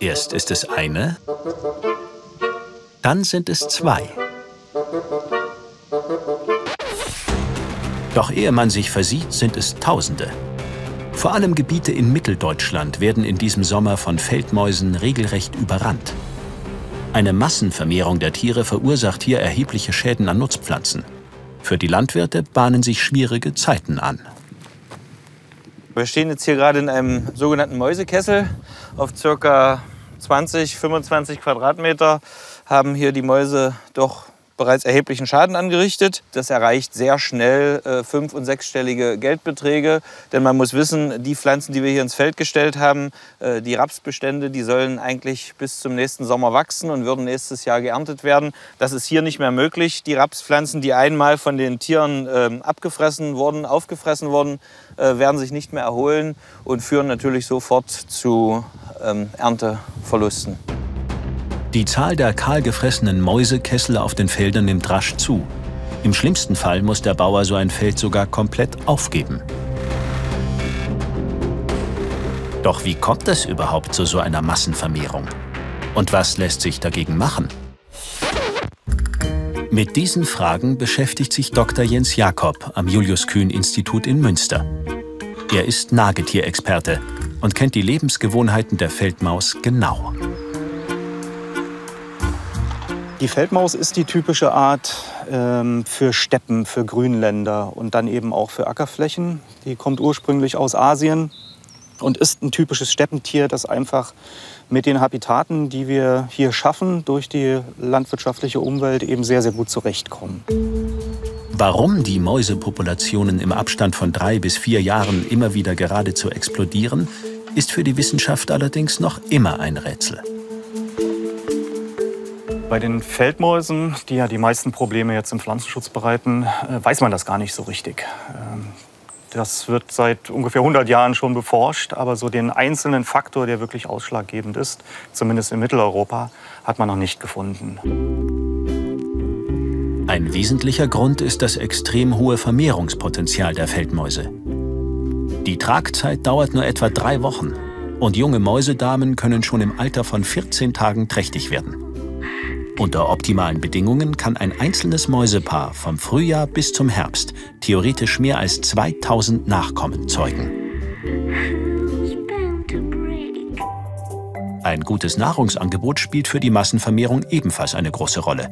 Erst ist es eine, dann sind es zwei. Doch ehe man sich versieht, sind es Tausende. Vor allem Gebiete in Mitteldeutschland werden in diesem Sommer von Feldmäusen regelrecht überrannt. Eine Massenvermehrung der Tiere verursacht hier erhebliche Schäden an Nutzpflanzen. Für die Landwirte bahnen sich schwierige Zeiten an. Wir stehen jetzt hier gerade in einem sogenannten Mäusekessel auf ca. 20, 25 Quadratmeter, haben hier die Mäuse doch bereits erheblichen Schaden angerichtet. Das erreicht sehr schnell äh, fünf- und sechsstellige Geldbeträge. Denn man muss wissen, die Pflanzen, die wir hier ins Feld gestellt haben, äh, die Rapsbestände, die sollen eigentlich bis zum nächsten Sommer wachsen und würden nächstes Jahr geerntet werden. Das ist hier nicht mehr möglich. Die Rapspflanzen, die einmal von den Tieren äh, abgefressen wurden, aufgefressen wurden, äh, werden sich nicht mehr erholen und führen natürlich sofort zu ähm, Ernteverlusten. Die Zahl der kahlgefressenen Mäusekessel auf den Feldern nimmt rasch zu. Im schlimmsten Fall muss der Bauer so ein Feld sogar komplett aufgeben. Doch wie kommt es überhaupt zu so einer Massenvermehrung? Und was lässt sich dagegen machen? Mit diesen Fragen beschäftigt sich Dr. Jens Jakob am Julius-Kühn-Institut in Münster. Er ist Nagetierexperte und kennt die Lebensgewohnheiten der Feldmaus genau. Die Feldmaus ist die typische Art ähm, für Steppen, für Grünländer und dann eben auch für Ackerflächen. Die kommt ursprünglich aus Asien und ist ein typisches Steppentier, das einfach mit den Habitaten, die wir hier schaffen, durch die landwirtschaftliche Umwelt eben sehr, sehr gut zurechtkommen. Warum die Mäusepopulationen im Abstand von drei bis vier Jahren immer wieder geradezu explodieren, ist für die Wissenschaft allerdings noch immer ein Rätsel. Bei den Feldmäusen, die ja die meisten Probleme jetzt im Pflanzenschutz bereiten, äh, weiß man das gar nicht so richtig. Ähm, das wird seit ungefähr 100 Jahren schon beforscht, aber so den einzelnen Faktor, der wirklich ausschlaggebend ist, zumindest in Mitteleuropa, hat man noch nicht gefunden. Ein wesentlicher Grund ist das extrem hohe Vermehrungspotenzial der Feldmäuse. Die Tragzeit dauert nur etwa drei Wochen und junge Mäusedamen können schon im Alter von 14 Tagen trächtig werden. Unter optimalen Bedingungen kann ein einzelnes Mäusepaar vom Frühjahr bis zum Herbst theoretisch mehr als 2000 Nachkommen zeugen. Ein gutes Nahrungsangebot spielt für die Massenvermehrung ebenfalls eine große Rolle.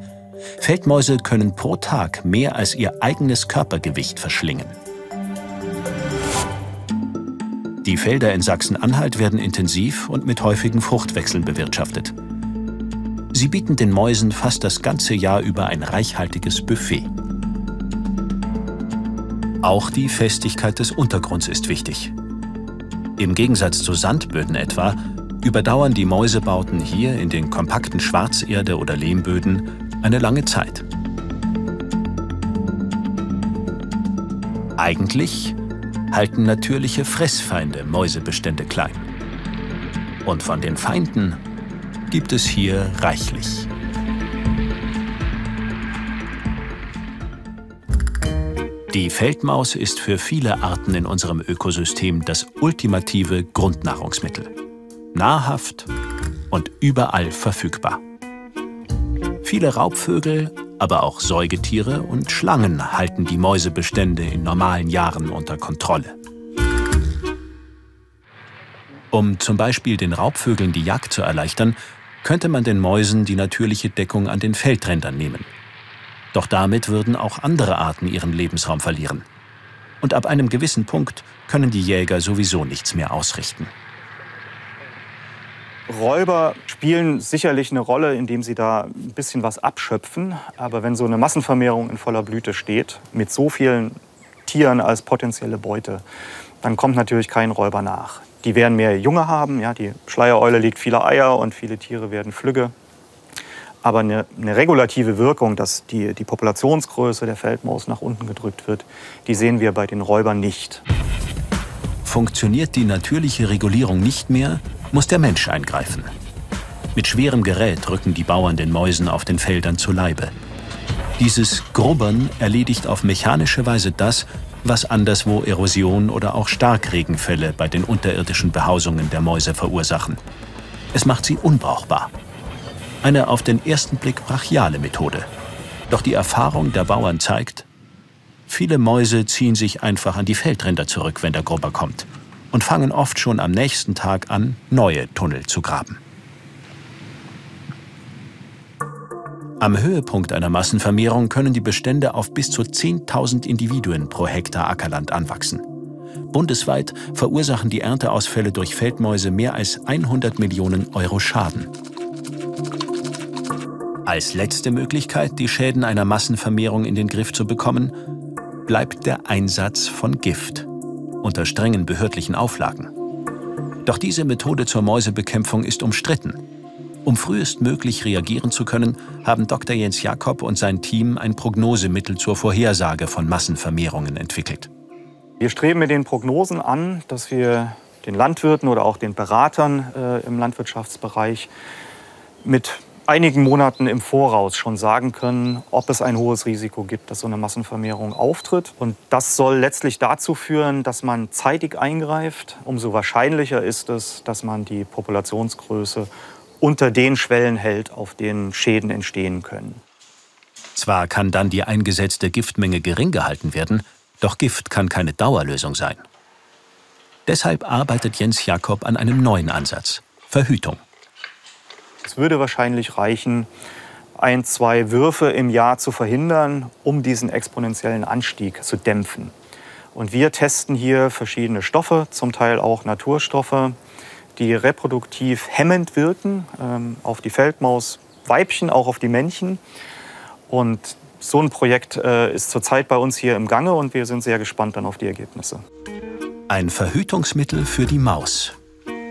Feldmäuse können pro Tag mehr als ihr eigenes Körpergewicht verschlingen. Die Felder in Sachsen-Anhalt werden intensiv und mit häufigen Fruchtwechseln bewirtschaftet. Sie bieten den Mäusen fast das ganze Jahr über ein reichhaltiges Buffet. Auch die Festigkeit des Untergrunds ist wichtig. Im Gegensatz zu Sandböden etwa überdauern die Mäusebauten hier in den kompakten Schwarzerde- oder Lehmböden eine lange Zeit. Eigentlich halten natürliche Fressfeinde Mäusebestände klein. Und von den Feinden gibt es hier reichlich. Die Feldmaus ist für viele Arten in unserem Ökosystem das ultimative Grundnahrungsmittel. Nahrhaft und überall verfügbar. Viele Raubvögel, aber auch Säugetiere und Schlangen halten die Mäusebestände in normalen Jahren unter Kontrolle. Um zum Beispiel den Raubvögeln die Jagd zu erleichtern, könnte man den Mäusen die natürliche Deckung an den Feldrändern nehmen. Doch damit würden auch andere Arten ihren Lebensraum verlieren. Und ab einem gewissen Punkt können die Jäger sowieso nichts mehr ausrichten. Räuber spielen sicherlich eine Rolle, indem sie da ein bisschen was abschöpfen. Aber wenn so eine Massenvermehrung in voller Blüte steht, mit so vielen Tieren als potenzielle Beute, dann kommt natürlich kein Räuber nach. Die werden mehr Junge haben. Ja, die Schleiereule legt viele Eier und viele Tiere werden flügge. Aber eine, eine, regulative Wirkung, dass die, die Populationsgröße der Feldmaus nach unten gedrückt wird, die sehen wir bei den Räubern nicht. Funktioniert die natürliche Regulierung nicht mehr, muss der Mensch eingreifen. Mit schwerem Gerät rücken die Bauern den Mäusen auf den Feldern zu Leibe. Dieses Grubbern erledigt auf mechanische Weise das, was anderswo Erosion oder auch Starkregenfälle bei den unterirdischen Behausungen der Mäuse verursachen. Es macht sie unbrauchbar. Eine auf den ersten Blick brachiale Methode. Doch die Erfahrung der Bauern zeigt, viele Mäuse ziehen sich einfach an die Feldränder zurück, wenn der Grubber kommt und fangen oft schon am nächsten Tag an, neue Tunnel zu graben. Am Höhepunkt einer Massenvermehrung können die Bestände auf bis zu 10.000 Individuen pro Hektar Ackerland anwachsen. Bundesweit verursachen die Ernteausfälle durch Feldmäuse mehr als 100 Millionen Euro Schaden. Als letzte Möglichkeit, die Schäden einer Massenvermehrung in den Griff zu bekommen, bleibt der Einsatz von Gift unter strengen behördlichen Auflagen. Doch diese Methode zur Mäusebekämpfung ist umstritten. Um frühestmöglich reagieren zu können, haben Dr. Jens Jakob und sein Team ein Prognosemittel zur Vorhersage von Massenvermehrungen entwickelt. Wir streben mit den Prognosen an, dass wir den Landwirten oder auch den Beratern äh, im Landwirtschaftsbereich mit einigen Monaten im Voraus schon sagen können, ob es ein hohes Risiko gibt, dass so eine Massenvermehrung auftritt. Und das soll letztlich dazu führen, dass man zeitig eingreift. Umso wahrscheinlicher ist es, dass man die Populationsgröße unter den Schwellen hält, auf denen Schäden entstehen können. Zwar kann dann die eingesetzte Giftmenge gering gehalten werden, doch Gift kann keine Dauerlösung sein. Deshalb arbeitet Jens Jakob an einem neuen Ansatz Verhütung. Es würde wahrscheinlich reichen, ein, zwei Würfe im Jahr zu verhindern, um diesen exponentiellen Anstieg zu dämpfen. Und wir testen hier verschiedene Stoffe, zum Teil auch Naturstoffe, die reproduktiv hemmend wirken ähm, auf die Feldmausweibchen, auch auf die Männchen. Und so ein Projekt äh, ist zurzeit bei uns hier im Gange und wir sind sehr gespannt dann auf die Ergebnisse. Ein Verhütungsmittel für die Maus.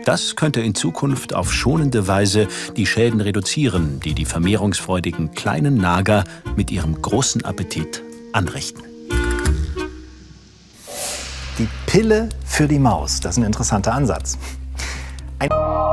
Das könnte in Zukunft auf schonende Weise die Schäden reduzieren, die die vermehrungsfreudigen kleinen Nager mit ihrem großen Appetit anrichten. Die Pille für die Maus, das ist ein interessanter Ansatz. Ein